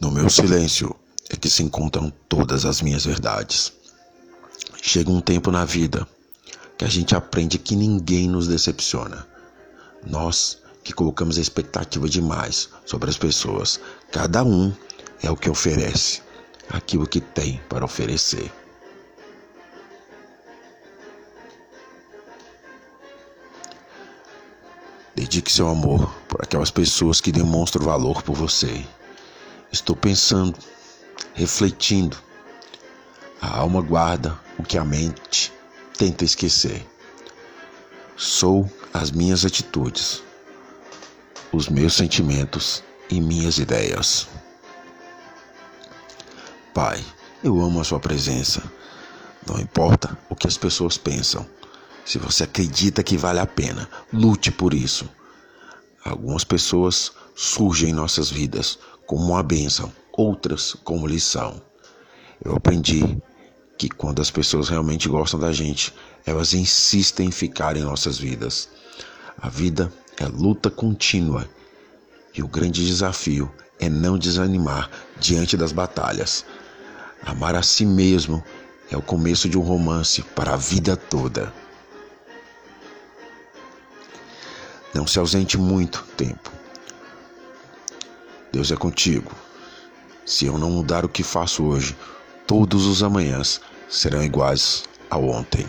No meu silêncio é que se encontram todas as minhas verdades. Chega um tempo na vida que a gente aprende que ninguém nos decepciona. Nós que colocamos expectativa demais sobre as pessoas, cada um é o que oferece, aquilo que tem para oferecer. Dedique seu amor por aquelas pessoas que demonstram valor por você. Estou pensando, refletindo. A alma guarda o que a mente tenta esquecer. Sou as minhas atitudes, os meus sentimentos e minhas ideias. Pai, eu amo a Sua presença. Não importa o que as pessoas pensam. Se você acredita que vale a pena, lute por isso. Algumas pessoas surgem em nossas vidas como uma bênção, outras como lição. Eu aprendi que quando as pessoas realmente gostam da gente, elas insistem em ficar em nossas vidas. A vida é luta contínua e o grande desafio é não desanimar diante das batalhas. Amar a si mesmo é o começo de um romance para a vida toda. Não se ausente muito tempo. Deus é contigo. Se eu não mudar o que faço hoje, todos os amanhãs serão iguais ao ontem.